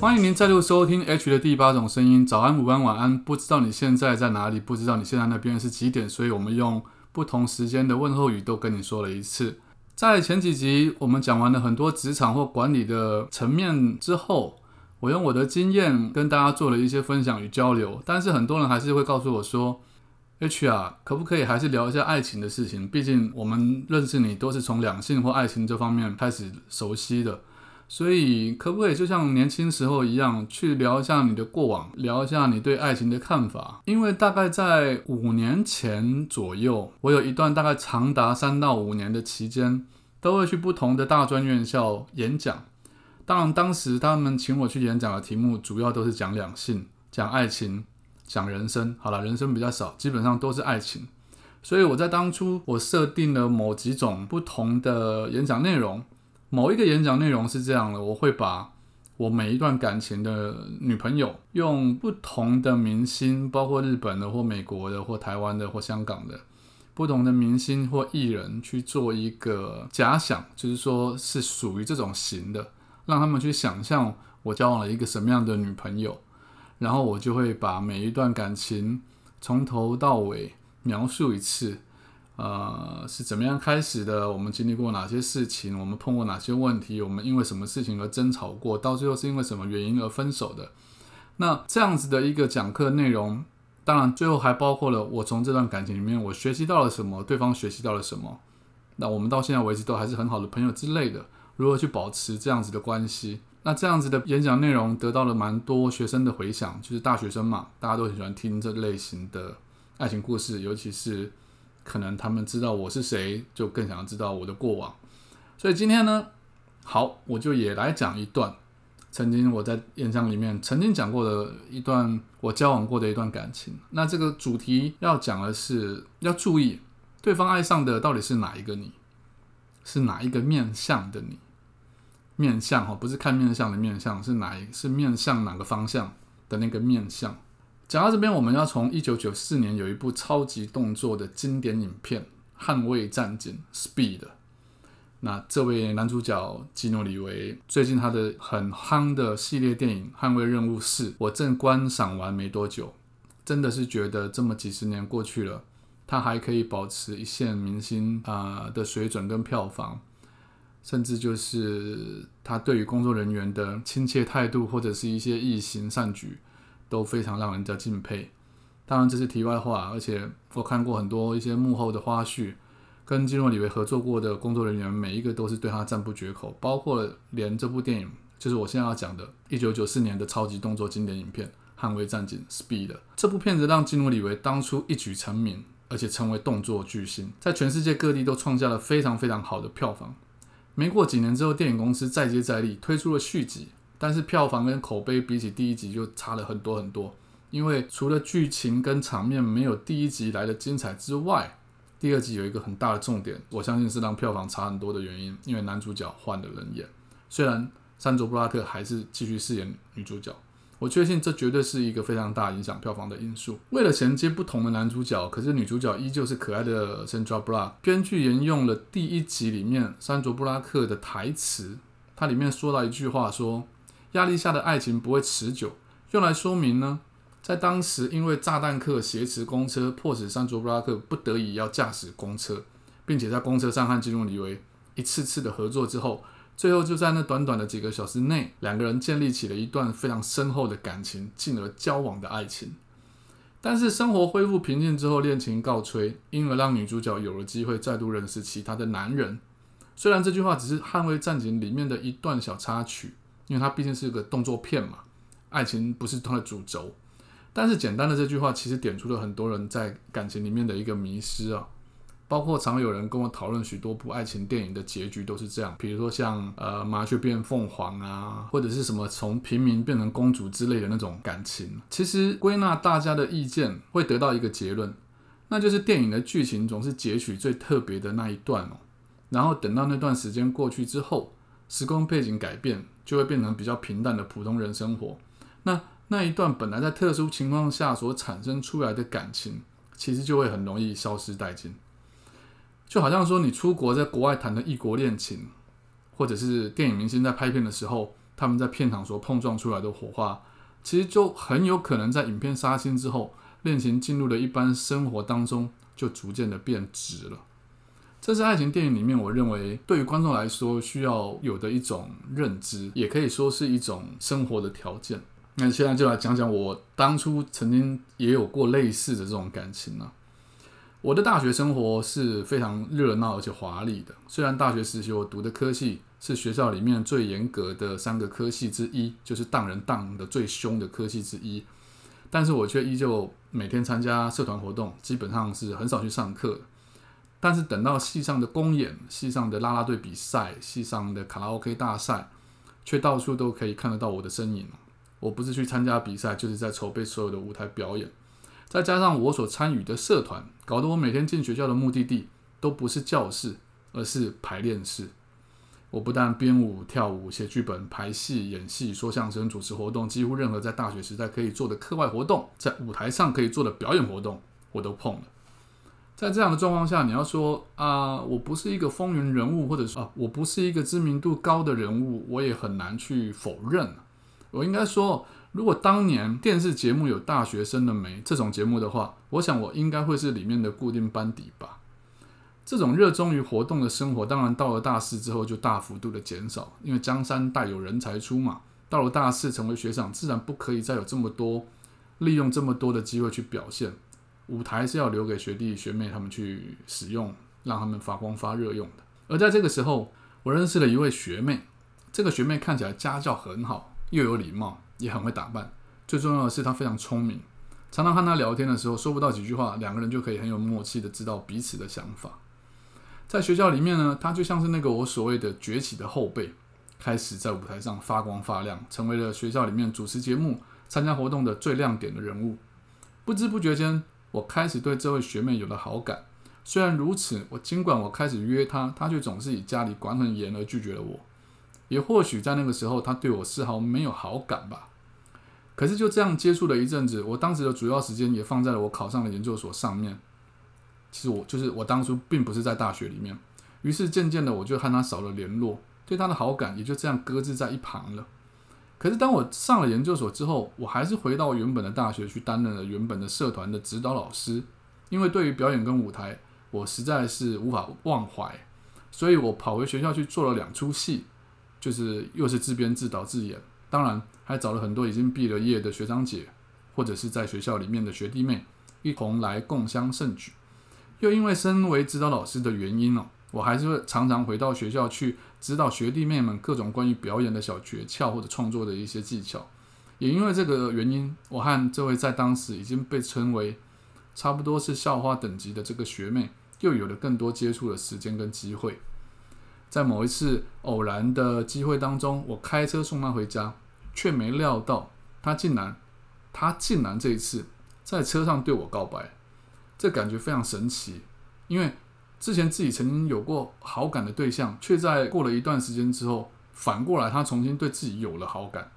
欢迎您再度收听 H 的第八种声音。早安、午安、晚安，不知道你现在在哪里，不知道你现在那边是几点，所以我们用不同时间的问候语都跟你说了一次。在前几集我们讲完了很多职场或管理的层面之后，我用我的经验跟大家做了一些分享与交流。但是很多人还是会告诉我说：“H 啊，可不可以还是聊一下爱情的事情？毕竟我们认识你都是从两性或爱情这方面开始熟悉的。”所以，可不可以就像年轻时候一样，去聊一下你的过往，聊一下你对爱情的看法？因为大概在五年前左右，我有一段大概长达三到五年的期间，都会去不同的大专院校演讲。当然，当时他们请我去演讲的题目，主要都是讲两性、讲爱情、讲人生。好了，人生比较少，基本上都是爱情。所以我在当初，我设定了某几种不同的演讲内容。某一个演讲内容是这样的，我会把我每一段感情的女朋友用不同的明星，包括日本的或美国的或台湾的或香港的不同的明星或艺人去做一个假想，就是说是属于这种型的，让他们去想象我交往了一个什么样的女朋友，然后我就会把每一段感情从头到尾描述一次。呃，是怎么样开始的？我们经历过哪些事情？我们碰过哪些问题？我们因为什么事情而争吵过？到最后是因为什么原因而分手的？那这样子的一个讲课内容，当然最后还包括了我从这段感情里面我学习到了什么，对方学习到了什么。那我们到现在为止都还是很好的朋友之类的。如何去保持这样子的关系？那这样子的演讲内容得到了蛮多学生的回响，就是大学生嘛，大家都很喜欢听这类型的爱情故事，尤其是。可能他们知道我是谁，就更想要知道我的过往。所以今天呢，好，我就也来讲一段曾经我在演讲里面曾经讲过的一段我交往过的一段感情。那这个主题要讲的是，要注意对方爱上的到底是哪一个你，是哪一个面相的你？面相哈，不是看面相的面相，是哪是面向哪个方向的那个面相？讲到这边，我们要从一九九四年有一部超级动作的经典影片《捍卫战警》（Speed）。那这位男主角基努里维最近他的很夯的系列电影《捍卫任务四》，我正观赏完没多久，真的是觉得这么几十年过去了，他还可以保持一线明星啊的水准跟票房，甚至就是他对于工作人员的亲切态度，或者是一些异行善举。都非常让人家敬佩。当然这是题外话，而且我看过很多一些幕后的花絮，跟基诺里维合作过的工作人员，每一个都是对他赞不绝口，包括连这部电影，就是我现在要讲的1994年的超级动作经典影片《捍卫战警》Speed。这部片子让基诺里维当初一举成名，而且成为动作巨星，在全世界各地都创下了非常非常好的票房。没过几年之后，电影公司再接再厉，推出了续集。但是票房跟口碑比起第一集就差了很多很多，因为除了剧情跟场面没有第一集来的精彩之外，第二集有一个很大的重点，我相信是让票房差很多的原因，因为男主角换了人演，虽然山卓布拉克还是继续饰演女主角，我确信这绝对是一个非常大影响票房的因素。为了衔接不同的男主角，可是女主角依旧是可爱的 Sandra Bullock，编剧沿用了第一集里面山卓布拉克的台词，它里面说到一句话说。压力下的爱情不会持久，用来说明呢，在当时因为炸弹客挟持公车，迫使山卓布拉克不得已要驾驶公车，并且在公车上和基努里维一次次的合作之后，最后就在那短短的几个小时内，两个人建立起了一段非常深厚的感情，进而交往的爱情。但是生活恢复平静之后，恋情告吹，因而让女主角有了机会再度认识其他的男人。虽然这句话只是《捍卫战警》里面的一段小插曲。因为它毕竟是个动作片嘛，爱情不是它的主轴。但是简单的这句话，其实点出了很多人在感情里面的一个迷失啊。包括常有人跟我讨论许多部爱情电影的结局都是这样，比如说像呃麻雀变凤凰啊，或者是什么从平民变成公主之类的那种感情。其实归纳大家的意见，会得到一个结论，那就是电影的剧情总是截取最特别的那一段哦，然后等到那段时间过去之后，时空背景改变，就会变成比较平淡的普通人生活。那那一段本来在特殊情况下所产生出来的感情，其实就会很容易消失殆尽。就好像说，你出国在国外谈的异国恋情，或者是电影明星在拍片的时候，他们在片场所碰撞出来的火花，其实就很有可能在影片杀青之后，恋情进入了一般生活当中，就逐渐的变质了。这是爱情电影里面我认为对于观众来说需要有的一种认知，也可以说是一种生活的条件。那现在就来讲讲我当初曾经也有过类似的这种感情呢。我的大学生活是非常热闹而且华丽的。虽然大学时期我读的科系是学校里面最严格的三个科系之一，就是当人当的最凶的科系之一，但是我却依旧每天参加社团活动，基本上是很少去上课。但是等到戏上的公演、戏上的啦啦队比赛、戏上的卡拉 OK 大赛，却到处都可以看得到我的身影。我不是去参加比赛，就是在筹备所有的舞台表演。再加上我所参与的社团，搞得我每天进学校的目的地都不是教室，而是排练室。我不但编舞、跳舞、写剧本、排戏、演戏、说相声、主持活动，几乎任何在大学时代可以做的课外活动，在舞台上可以做的表演活动，我都碰了。在这样的状况下，你要说啊，我不是一个风云人物，或者说啊，我不是一个知名度高的人物，我也很难去否认。我应该说。如果当年电视节目有《大学生的美》这种节目的话，我想我应该会是里面的固定班底吧。这种热衷于活动的生活，当然到了大四之后就大幅度的减少，因为江山代有人才出嘛。到了大四成为学长，自然不可以再有这么多利用这么多的机会去表现。舞台是要留给学弟学妹他们去使用，让他们发光发热用的。而在这个时候，我认识了一位学妹，这个学妹看起来家教很好，又有礼貌。也很会打扮，最重要的是她非常聪明。常常和他聊天的时候，说不到几句话，两个人就可以很有默契的知道彼此的想法。在学校里面呢，她就像是那个我所谓的崛起的后辈，开始在舞台上发光发亮，成为了学校里面主持节目、参加活动的最亮点的人物。不知不觉间，我开始对这位学妹有了好感。虽然如此，我尽管我开始约她，她却总是以家里管很严而拒绝了我。也或许在那个时候，她对我丝毫没有好感吧。可是就这样接触了一阵子，我当时的主要时间也放在了我考上了研究所上面。其实我就是我当初并不是在大学里面，于是渐渐的我就和她少了联络，对她的好感也就这样搁置在一旁了。可是当我上了研究所之后，我还是回到原本的大学去担任了原本的社团的指导老师，因为对于表演跟舞台，我实在是无法忘怀，所以我跑回学校去做了两出戏，就是又是自编自导自演。当然，还找了很多已经毕了业的学长姐，或者是在学校里面的学弟妹，一同来共襄盛举。又因为身为指导老师的原因哦，我还是会常常回到学校去指导学弟妹们各种关于表演的小诀窍或者创作的一些技巧。也因为这个原因，我和这位在当时已经被称为差不多是校花等级的这个学妹，又有了更多接触的时间跟机会。在某一次偶然的机会当中，我开车送她回家，却没料到她竟然，她竟然这一次在车上对我告白，这感觉非常神奇。因为之前自己曾经有过好感的对象，却在过了一段时间之后，反过来他重新对自己有了好感。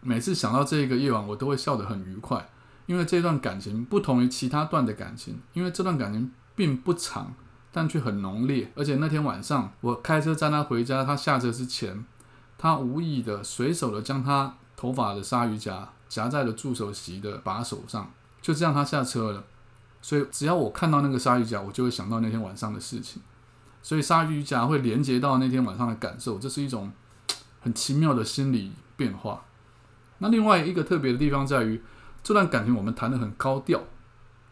每次想到这个夜晚，我都会笑得很愉快，因为这段感情不同于其他段的感情，因为这段感情并不长。但却很浓烈，而且那天晚上我开车载他回家，他下车之前，他无意的随手的将他头发的鲨鱼夹夹在了助手席的把手上，就这样他下车了。所以只要我看到那个鲨鱼夹，我就会想到那天晚上的事情。所以鲨鱼夹会连接到那天晚上的感受，这是一种很奇妙的心理变化。那另外一个特别的地方在于，这段感情我们谈的很高调。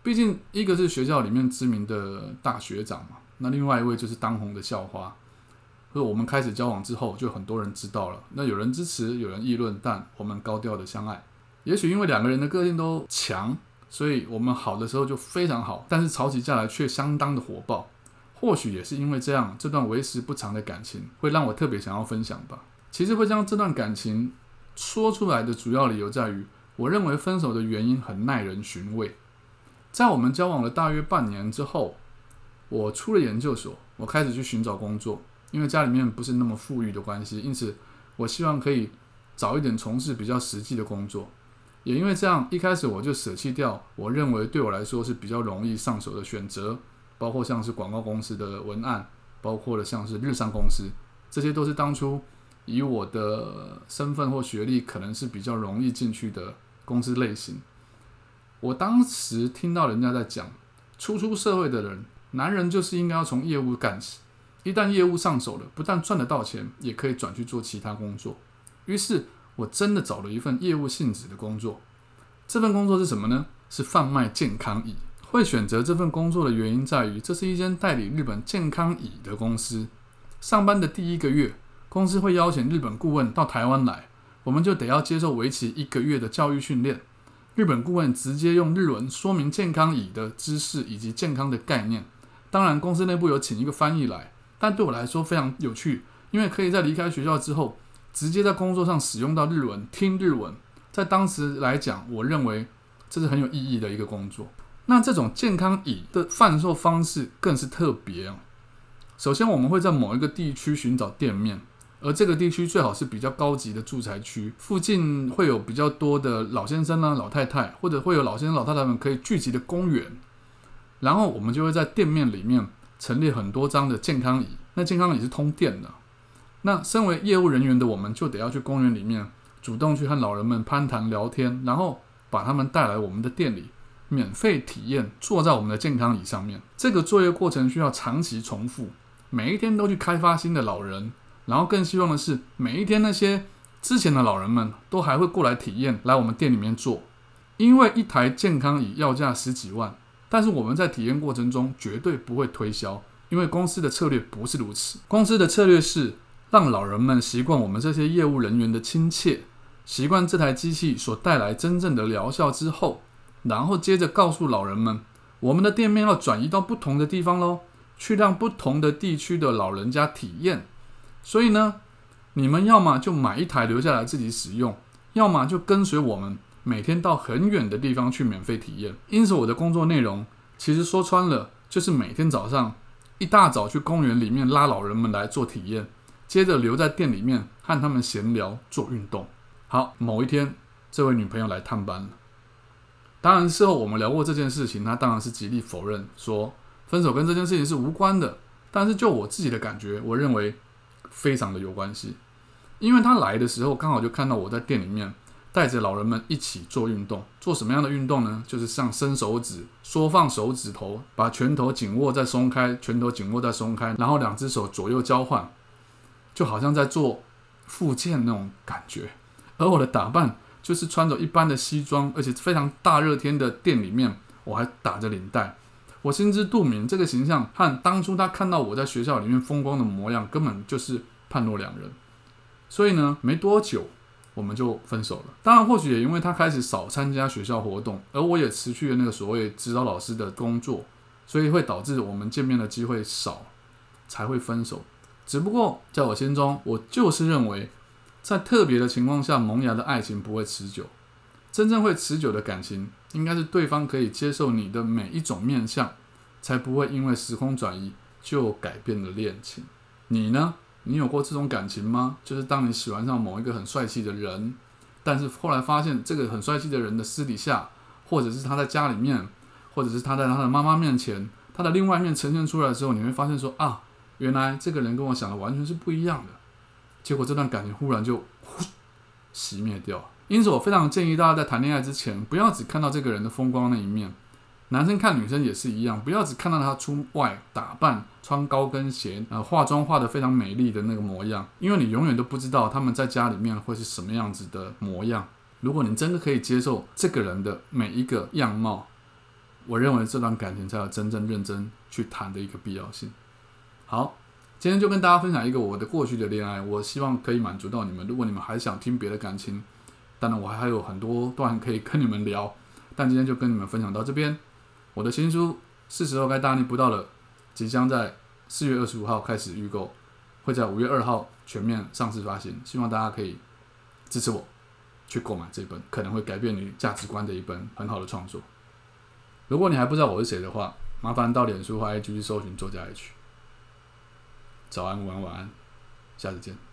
毕竟，一个是学校里面知名的大学长嘛，那另外一位就是当红的校花。所以我们开始交往之后，就很多人知道了。那有人支持，有人议论，但我们高调的相爱。也许因为两个人的个性都强，所以我们好的时候就非常好，但是吵起架来却相当的火爆。或许也是因为这样，这段为时不长的感情会让我特别想要分享吧。其实会将这段感情说出来的主要理由在于，我认为分手的原因很耐人寻味。在我们交往了大约半年之后，我出了研究所，我开始去寻找工作，因为家里面不是那么富裕的关系，因此我希望可以早一点从事比较实际的工作。也因为这样，一开始我就舍弃掉我认为对我来说是比较容易上手的选择，包括像是广告公司的文案，包括了像是日商公司，这些都是当初以我的身份或学历可能是比较容易进去的公司类型。我当时听到人家在讲，初出社会的人，男人就是应该要从业务干起，一旦业务上手了，不但赚得到钱，也可以转去做其他工作。于是。我真的找了一份业务性质的工作，这份工作是什么呢？是贩卖健康椅。会选择这份工作的原因在于，这是一间代理日本健康椅的公司。上班的第一个月，公司会邀请日本顾问到台湾来，我们就得要接受为期一个月的教育训练。日本顾问直接用日文说明健康椅的知识以及健康的概念。当然，公司内部有请一个翻译来，但对我来说非常有趣，因为可以在离开学校之后。直接在工作上使用到日文，听日文，在当时来讲，我认为这是很有意义的一个工作。那这种健康椅的贩售方式更是特别啊。首先，我们会在某一个地区寻找店面，而这个地区最好是比较高级的住宅区，附近会有比较多的老先生呢、老太太，或者会有老先生、老太太们可以聚集的公园。然后我们就会在店面里面陈列很多张的健康椅，那健康椅是通电的。那身为业务人员的我们，就得要去公园里面主动去和老人们攀谈聊天，然后把他们带来我们的店里，免费体验坐在我们的健康椅上面。这个作业过程需要长期重复，每一天都去开发新的老人，然后更希望的是每一天那些之前的老人们都还会过来体验，来我们店里面坐。因为一台健康椅要价十几万，但是我们在体验过程中绝对不会推销，因为公司的策略不是如此。公司的策略是。让老人们习惯我们这些业务人员的亲切，习惯这台机器所带来真正的疗效之后，然后接着告诉老人们，我们的店面要转移到不同的地方喽，去让不同的地区的老人家体验。所以呢，你们要么就买一台留下来自己使用，要么就跟随我们每天到很远的地方去免费体验。因此，我的工作内容其实说穿了，就是每天早上一大早去公园里面拉老人们来做体验。接着留在店里面和他们闲聊做运动。好，某一天，这位女朋友来探班了。当然，事后我们聊过这件事情，她当然是极力否认，说分手跟这件事情是无关的。但是就我自己的感觉，我认为非常的有关系。因为她来的时候刚好就看到我在店里面带着老人们一起做运动。做什么样的运动呢？就是像伸手指、缩放手指头、把拳头紧握再松开、拳头紧握再松开，然后两只手左右交换。就好像在做复健那种感觉，而我的打扮就是穿着一般的西装，而且非常大热天的店里面，我还打着领带。我心知肚明，这个形象和当初他看到我在学校里面风光的模样，根本就是判若两人。所以呢，没多久我们就分手了。当然，或许也因为他开始少参加学校活动，而我也辞去了那个所谓指导老师的工作，所以会导致我们见面的机会少，才会分手。只不过在我心中，我就是认为，在特别的情况下萌芽的爱情不会持久，真正会持久的感情，应该是对方可以接受你的每一种面相，才不会因为时空转移就改变了恋情。你呢？你有过这种感情吗？就是当你喜欢上某一个很帅气的人，但是后来发现这个很帅气的人的私底下，或者是他在家里面，或者是他在他的妈妈面前，他的另外一面呈现出来之后，你会发现说啊。原来这个人跟我想的完全是不一样的，结果这段感情忽然就 熄灭掉。因此，我非常建议大家在谈恋爱之前，不要只看到这个人的风光那一面。男生看女生也是一样，不要只看到他出外打扮、穿高跟鞋、呃化妆化的非常美丽的那个模样，因为你永远都不知道他们在家里面会是什么样子的模样。如果你真的可以接受这个人的每一个样貌，我认为这段感情才有真正认真去谈的一个必要性。好，今天就跟大家分享一个我的过去的恋爱，我希望可以满足到你们。如果你们还想听别的感情，当然我还有很多段可以跟你们聊，但今天就跟你们分享到这边。我的新书是时候该大逆不道了，即将在四月二十五号开始预购，会在五月二号全面上市发行。希望大家可以支持我去购买这本可能会改变你价值观的一本很好的创作。如果你还不知道我是谁的话，麻烦到脸书或 IG 去搜寻作家 H。早安，午安，晚安，下次见。